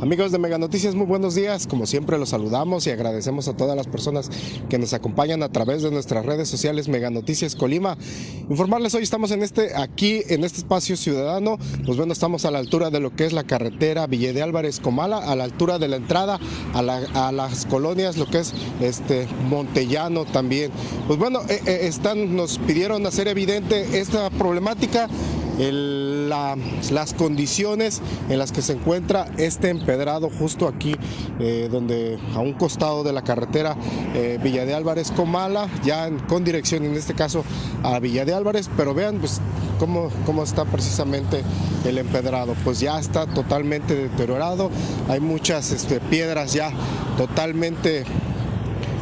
Amigos de Mega Noticias, muy buenos días. Como siempre los saludamos y agradecemos a todas las personas que nos acompañan a través de nuestras redes sociales Mega Noticias Colima. Informarles hoy estamos en este aquí en este espacio ciudadano. Pues bueno, estamos a la altura de lo que es la carretera Ville de Álvarez Comala, a la altura de la entrada a, las colonias, lo que es este Montellano también. Pues bueno, eh, eh, están nos pidieron hacer evidente esta problemática las condiciones en las que se encuentra este empedrado justo aquí, eh, donde a un costado de la carretera eh, Villa de Álvarez Comala, ya con dirección en este caso a Villa de Álvarez, pero vean pues cómo, cómo está precisamente el empedrado, pues ya está totalmente deteriorado, hay muchas este, piedras ya totalmente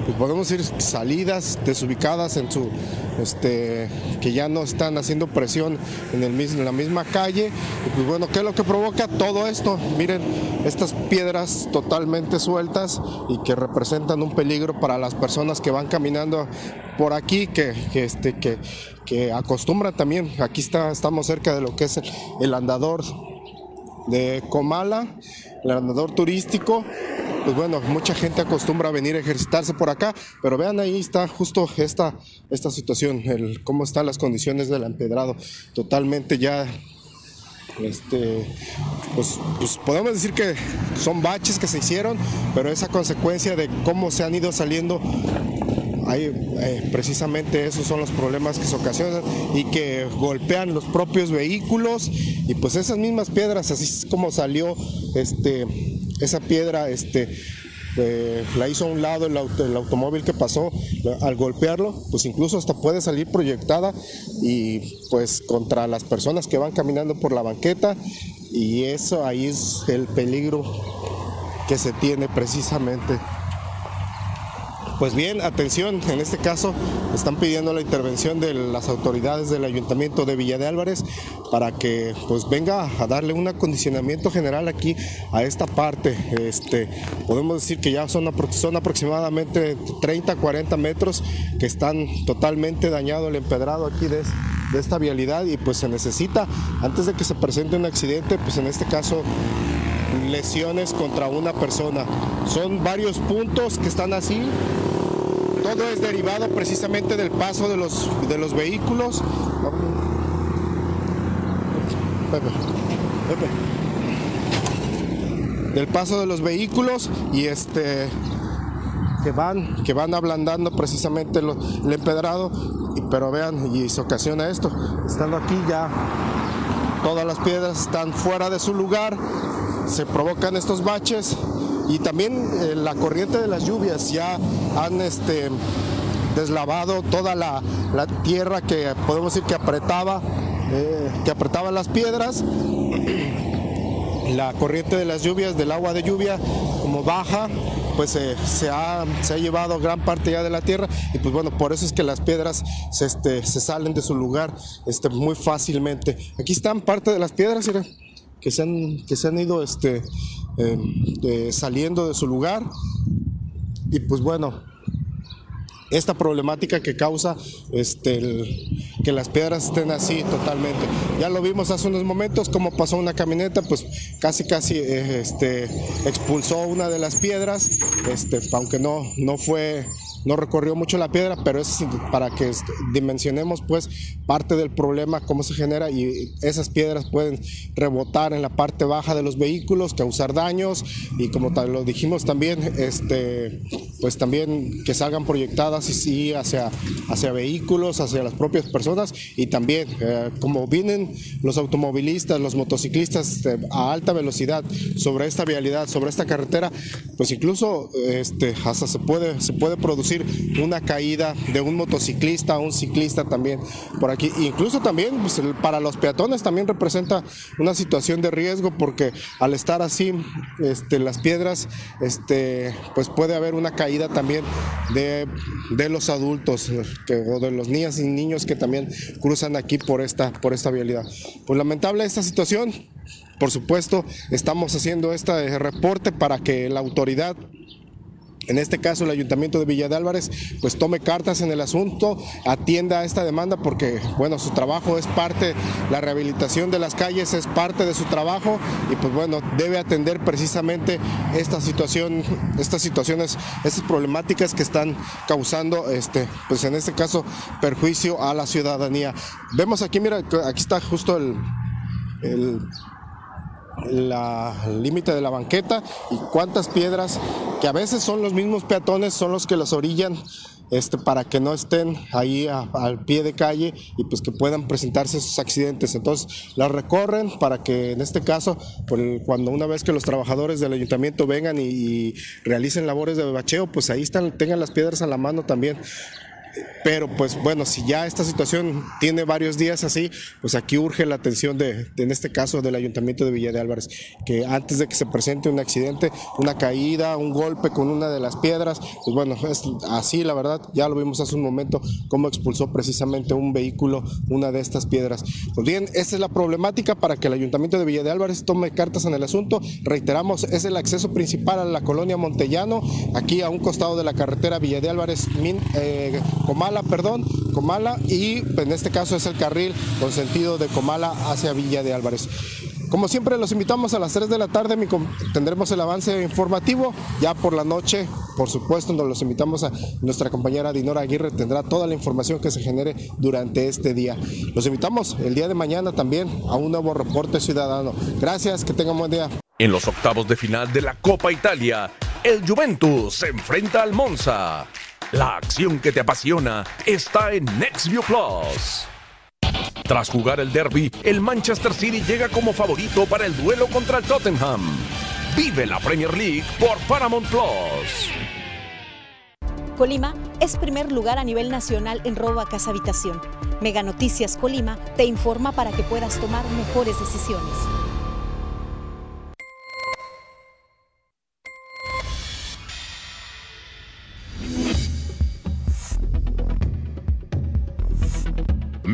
pues podemos decir salidas desubicadas en su este, que ya no están haciendo presión en, el mismo, en la misma calle. Y pues bueno, ¿qué es lo que provoca todo esto? Miren, estas piedras totalmente sueltas y que representan un peligro para las personas que van caminando por aquí, que, este, que, que acostumbran también, aquí está, estamos cerca de lo que es el andador de Comala, el andador turístico, pues bueno, mucha gente acostumbra a venir a ejercitarse por acá, pero vean ahí está justo esta, esta situación, el, cómo están las condiciones del empedrado, totalmente ya este, pues, pues, podemos decir que son baches que se hicieron, pero esa consecuencia de cómo se han ido saliendo, eh, precisamente esos son los problemas que se ocasionan y que golpean los propios vehículos y pues esas mismas piedras, así es como salió este esa piedra este, eh, la hizo a un lado el, automóvil que pasó, al golpearlo, pues incluso hasta puede salir proyectada y pues contra las personas que van caminando por la banqueta y eso ahí es el peligro que se tiene precisamente. Pues bien, atención, en este caso están pidiendo la intervención de las autoridades del Ayuntamiento de Villa de Álvarez para que pues venga a darle un acondicionamiento general aquí a esta parte. Este, podemos decir que ya son, aproximadamente 30, 40 metros que están totalmente dañado el empedrado aquí de, de esta vialidad y pues se necesita, antes de que se presente un accidente, pues en este caso lesiones contra una persona. Son varios puntos que están así. Todo es derivado precisamente del paso de los, de los vehículos. Del paso de los vehículos y este que van, que van ablandando precisamente el empedrado, pero vean, y se ocasiona esto, estando aquí ya todas las piedras están fuera de su lugar, se provocan estos baches y también eh, la corriente de las lluvias ya han este, deslavado toda la, tierra que podemos decir que apretaba, eh, que apretaba las piedras. La corriente de las lluvias, del agua de lluvia, como baja, pues eh, se, ha, se, ha, llevado gran parte ya de la tierra y pues bueno, por eso es que las piedras se, este, se salen de su lugar este, muy fácilmente. Aquí están parte de las piedras, que se han, que se han ido este, em, saliendo de su lugar. Y pues bueno, esta problemática que causa este, que las piedras estén así totalmente. Ya lo vimos hace unos momentos como pasó una camioneta, pues casi casi eh, este, expulsó una de las piedras, este, aunque no, no fue no recorrió mucho la piedra, pero es para que dimensionemos pues parte del problema, cómo se genera y esas piedras pueden rebotar en la parte baja de los vehículos, causar daños y como lo dijimos también, este, pues también que salgan proyectadas y, hacia, hacia vehículos, hacia las propias personas y también eh, como vienen los automovilistas, los motociclistas este, a alta velocidad sobre esta vialidad, sobre esta carretera, pues incluso este, hasta se puede, se puede producir una caída de un motociclista, un ciclista también por aquí. Incluso también pues, para los peatones también representa una situación de riesgo porque al estar así este, las piedras, este, pues puede haber una caída también de de los adultos o de los niñas y niños que también cruzan aquí por esta, por esta vialidad. Pues lamentable esta situación, por supuesto, estamos haciendo este reporte para que la autoridad en este caso el Ayuntamiento de Villa de Álvarez, pues tome cartas en el asunto, atienda a esta demanda porque, bueno, su trabajo es parte, la rehabilitación de las calles es parte de su trabajo y pues bueno, debe atender precisamente esta situación, estas situaciones, estas problemáticas que están causando, este, pues en este caso, perjuicio a la ciudadanía. Vemos aquí, mira, aquí está justo el, el la límite de la banqueta y cuántas piedras que a veces son los mismos peatones son los que los orillan este, para que no estén ahí al pie de calle y pues que puedan presentarse esos accidentes. Entonces las recorren para que en este caso, cuando una vez que los trabajadores del ayuntamiento vengan y, y realicen labores de bacheo, pues ahí están, tengan las piedras a la mano también pero pues bueno, si ya esta situación tiene varios días así, pues aquí urge la atención de, en este caso del Ayuntamiento de Villa de Álvarez, que antes de que se presente un accidente, una caída, un golpe con una de las piedras, pues bueno, es así la verdad, ya lo vimos hace un momento, cómo expulsó precisamente un vehículo una de estas piedras. Pues bien, esa es la problemática para que el Ayuntamiento de Villa de Álvarez tome cartas en el asunto. Reiteramos, es el acceso principal a la colonia Montellano, aquí a un costado de la carretera Villa de Álvarez, eh, Comala, perdón, Comala y en este caso es el carril con sentido de Comala hacia Villa de Álvarez. Como siempre los invitamos a las 3 de la tarde, tendremos el avance informativo, ya por la noche, por supuesto, nos los invitamos a nuestra compañera Dinora Aguirre, tendrá toda la información que se genere durante este día. Los invitamos el día de mañana también a un nuevo reporte ciudadano. Gracias, que tengan buen día. En los octavos de final de la Copa Italia, el Juventus se enfrenta al Monza. La acción que te apasiona está en Nextview Plus. Tras jugar el derby, el Manchester City llega como favorito para el duelo contra el Tottenham. Vive la Premier League por Paramount Plus. Colima es primer lugar a nivel nacional en robo a casa habitación. Mega Noticias Colima te informa para que puedas tomar mejores decisiones.